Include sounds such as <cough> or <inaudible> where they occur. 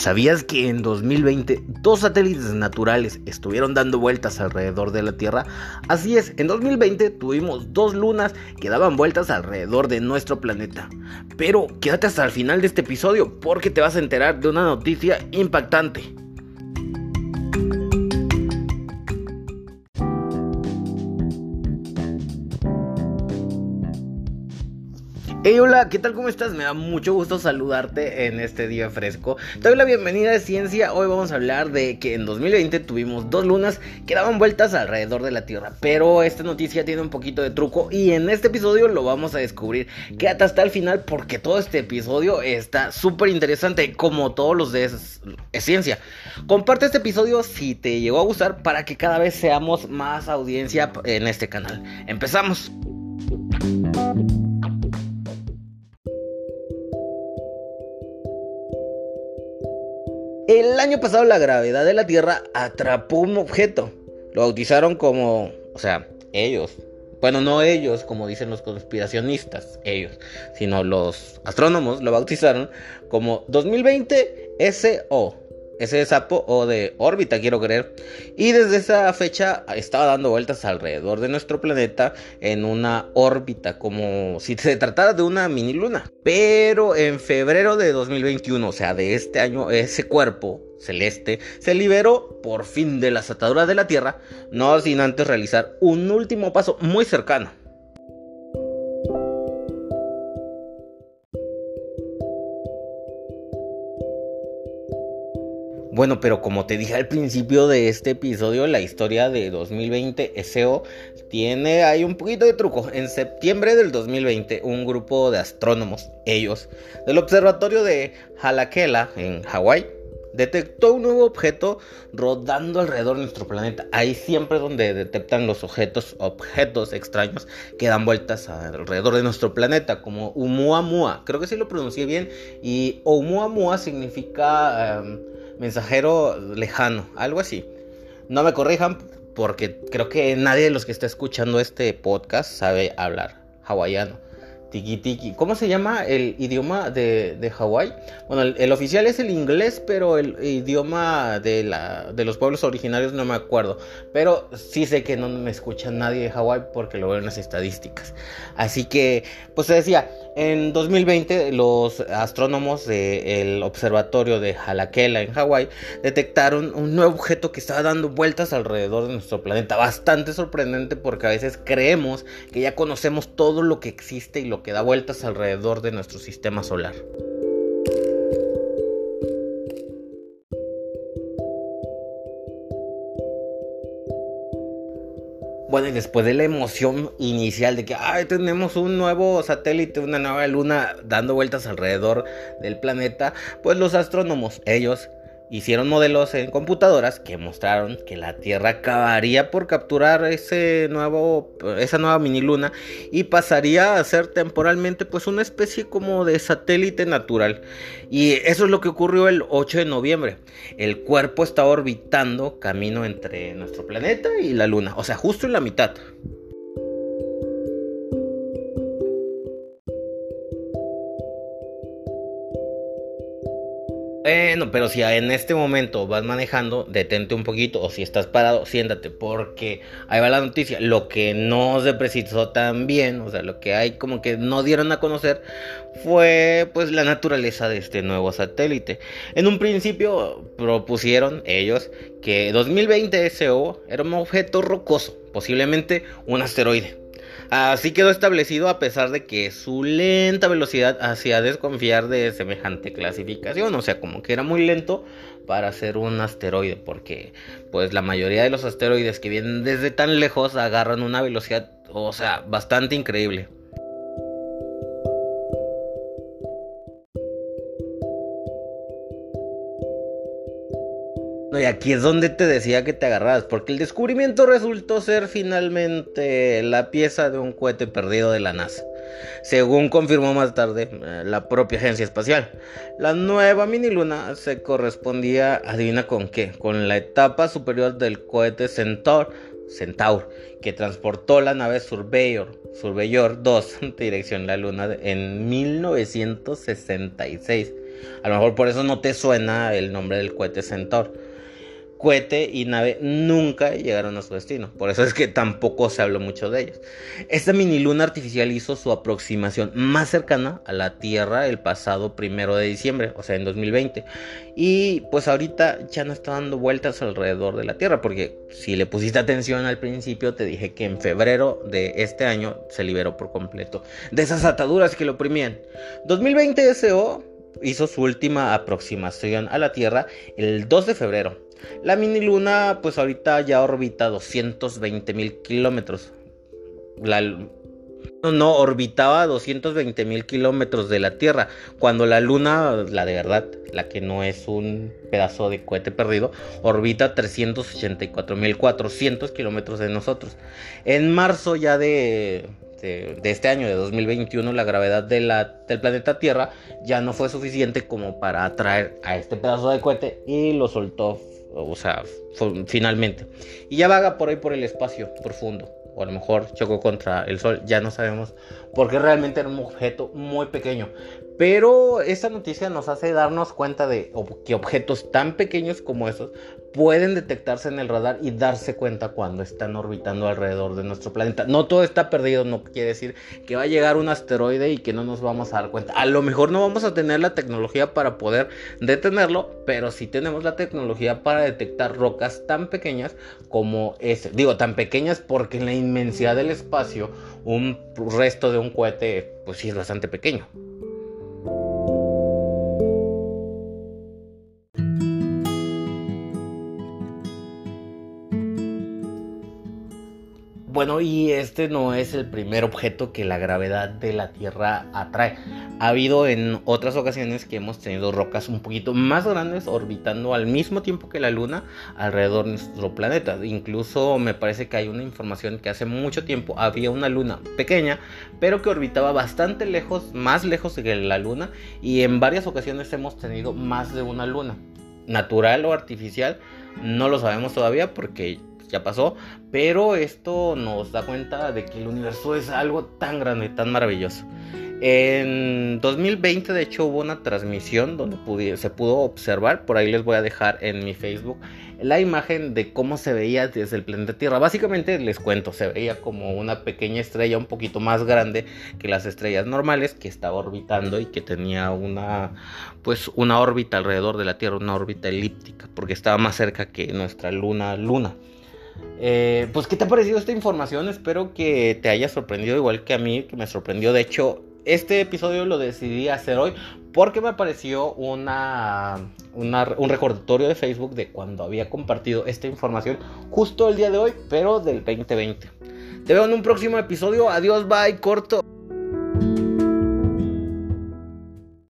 ¿Sabías que en 2020 dos satélites naturales estuvieron dando vueltas alrededor de la Tierra? Así es, en 2020 tuvimos dos lunas que daban vueltas alrededor de nuestro planeta. Pero quédate hasta el final de este episodio porque te vas a enterar de una noticia impactante. Hey, hola, ¿qué tal? ¿Cómo estás? Me da mucho gusto saludarte en este día fresco. Te doy la bienvenida a Ciencia. Hoy vamos a hablar de que en 2020 tuvimos dos lunas que daban vueltas alrededor de la Tierra. Pero esta noticia tiene un poquito de truco y en este episodio lo vamos a descubrir. Quédate hasta el final porque todo este episodio está súper interesante, como todos los de Ciencia. Comparte este episodio si te llegó a gustar para que cada vez seamos más audiencia en este canal. Empezamos. El año pasado la gravedad de la Tierra atrapó un objeto. Lo bautizaron como, o sea, ellos. Bueno, no ellos, como dicen los conspiracionistas, ellos, sino los astrónomos lo bautizaron como 2020 SO ese sapo o de órbita, quiero creer. Y desde esa fecha estaba dando vueltas alrededor de nuestro planeta en una órbita, como si se tratara de una mini luna. Pero en febrero de 2021, o sea, de este año, ese cuerpo celeste se liberó por fin de las ataduras de la Tierra, no sin antes realizar un último paso muy cercano Bueno, pero como te dije al principio de este episodio, la historia de 2020 SEO tiene ahí un poquito de truco. En septiembre del 2020, un grupo de astrónomos, ellos, del observatorio de Halakela en Hawái, detectó un nuevo objeto rodando alrededor de nuestro planeta. Ahí siempre donde detectan los objetos, objetos extraños que dan vueltas alrededor de nuestro planeta, como Oumuamua. Creo que sí lo pronuncié bien. Y Oumuamua significa... Em, mensajero lejano, algo así. No me corrijan porque creo que nadie de los que está escuchando este podcast sabe hablar hawaiano. Tiki tiki. ¿Cómo se llama el idioma de, de Hawái? Bueno, el, oficial es el inglés, pero el idioma de, la, de los pueblos originarios no me acuerdo. Pero sí sé que no me escucha nadie de Hawái porque lo veo en las estadísticas. Así que, pues se decía, en 2020 los astrónomos del observatorio de Halakela en Hawái detectaron un nuevo objeto que estaba dando vueltas alrededor de nuestro planeta. Bastante sorprendente porque a veces creemos que ya conocemos todo lo que existe y lo que da vueltas alrededor de nuestro sistema solar. Bueno, y después de la emoción inicial de que Ay, tenemos un nuevo satélite, una nueva luna dando vueltas alrededor del planeta, pues los astrónomos, ellos hicieron modelos en computadoras que mostraron que la Tierra acabaría por capturar ese nuevo, esa nueva mini luna y pasaría a ser temporalmente pues una especie como de satélite natural. Y eso es lo que ocurrió el 8 de noviembre. El cuerpo está orbitando camino entre nuestro planeta y la luna, o sea, justo en la mitad. Bueno, pero si en este momento vas manejando, detente un poquito. O si estás parado, siéntate. Porque ahí va la noticia. Lo que no se precisó tan bien, o sea, lo que hay como que no dieron a conocer, fue pues la naturaleza de este nuevo satélite. En un principio propusieron ellos que 2020 SO era un objeto rocoso, posiblemente un asteroide. Así quedó establecido a pesar de que su lenta velocidad hacía desconfiar de semejante clasificación, o sea, como que era muy lento para ser un asteroide, porque pues la mayoría de los asteroides que vienen desde tan lejos agarran una velocidad, o sea, bastante increíble. Y aquí es donde te decía que te agarras, porque el descubrimiento resultó ser finalmente la pieza de un cohete perdido de la NASA. Según confirmó más tarde eh, la propia agencia espacial, la nueva mini luna se correspondía, adivina con qué, con la etapa superior del cohete Centaur, Centaur que transportó la nave Surveyor, Surveyor 2 <laughs> en dirección a la luna en 1966 A lo mejor por eso no te suena el nombre del cohete Centaur cohete y nave nunca llegaron a su destino. Por eso es que tampoco se habló mucho de ellos. Esta mini luna artificial hizo su aproximación más cercana a la Tierra el pasado primero de diciembre, o sea, en 2020. Y pues ahorita ya no está dando vueltas alrededor de la Tierra, porque si le pusiste atención al principio, te dije que en febrero de este año se liberó por completo de esas ataduras que lo oprimían. 2020 SO hizo su última aproximación a la Tierra el 2 de febrero la mini luna, pues ahorita ya orbita 220 mil kilómetros. La, no, orbitaba 220 mil kilómetros de la Tierra, cuando la Luna, la de verdad, la que no es un pedazo de cohete perdido, orbita 384 mil 400 kilómetros de nosotros. En marzo ya de, de, este año, de 2021, la gravedad del planeta Tierra ya no fue suficiente como para atraer a este pedazo de cohete y lo soltó o sea, finalmente. Y ya vaga por ahí por el espacio profundo. O a lo mejor chocó contra el sol, ya no sabemos. Porque realmente era un objeto muy pequeño. Pero esta noticia nos hace darnos cuenta de que objetos tan pequeños como esos pueden detectarse en el radar y darse cuenta cuando están orbitando alrededor de nuestro planeta. No todo está perdido, no quiere decir que va a llegar un asteroide y que no nos vamos a dar cuenta. A lo mejor no vamos a tener la tecnología para poder detenerlo, pero sí tenemos la tecnología para detectar rocas tan pequeñas como ese. Digo, tan pequeñas porque en la inmensidad del espacio un resto de un cohete pues sí es bastante pequeño. Bueno, y este no es el primer objeto que la gravedad de la Tierra atrae. Ha habido en otras ocasiones que hemos tenido rocas un poquito más grandes orbitando al mismo tiempo que la Luna alrededor de nuestro planeta. Incluso me parece que hay una información que hace mucho tiempo había una Luna pequeña, pero que orbitaba bastante lejos, más lejos que la Luna, y en varias ocasiones hemos tenido más de una Luna. Natural o artificial, no lo sabemos todavía porque ya pasó, pero esto nos da cuenta de que el universo es algo tan grande, tan maravilloso. En 2020 de hecho hubo una transmisión donde se pudo observar, por ahí les voy a dejar en mi Facebook, la imagen de cómo se veía desde el planeta Tierra. Básicamente les cuento, se veía como una pequeña estrella un poquito más grande que las estrellas normales que estaba orbitando y que tenía una pues una órbita alrededor de la Tierra, una órbita elíptica, porque estaba más cerca que nuestra luna luna. Eh, pues, ¿qué te ha parecido esta información? Espero que te haya sorprendido igual que a mí, que me sorprendió. De hecho, este episodio lo decidí hacer hoy porque me apareció una, un recordatorio de Facebook de cuando había compartido esta información justo el día de hoy, pero del 2020. Te veo en un próximo episodio. Adiós, bye, corto.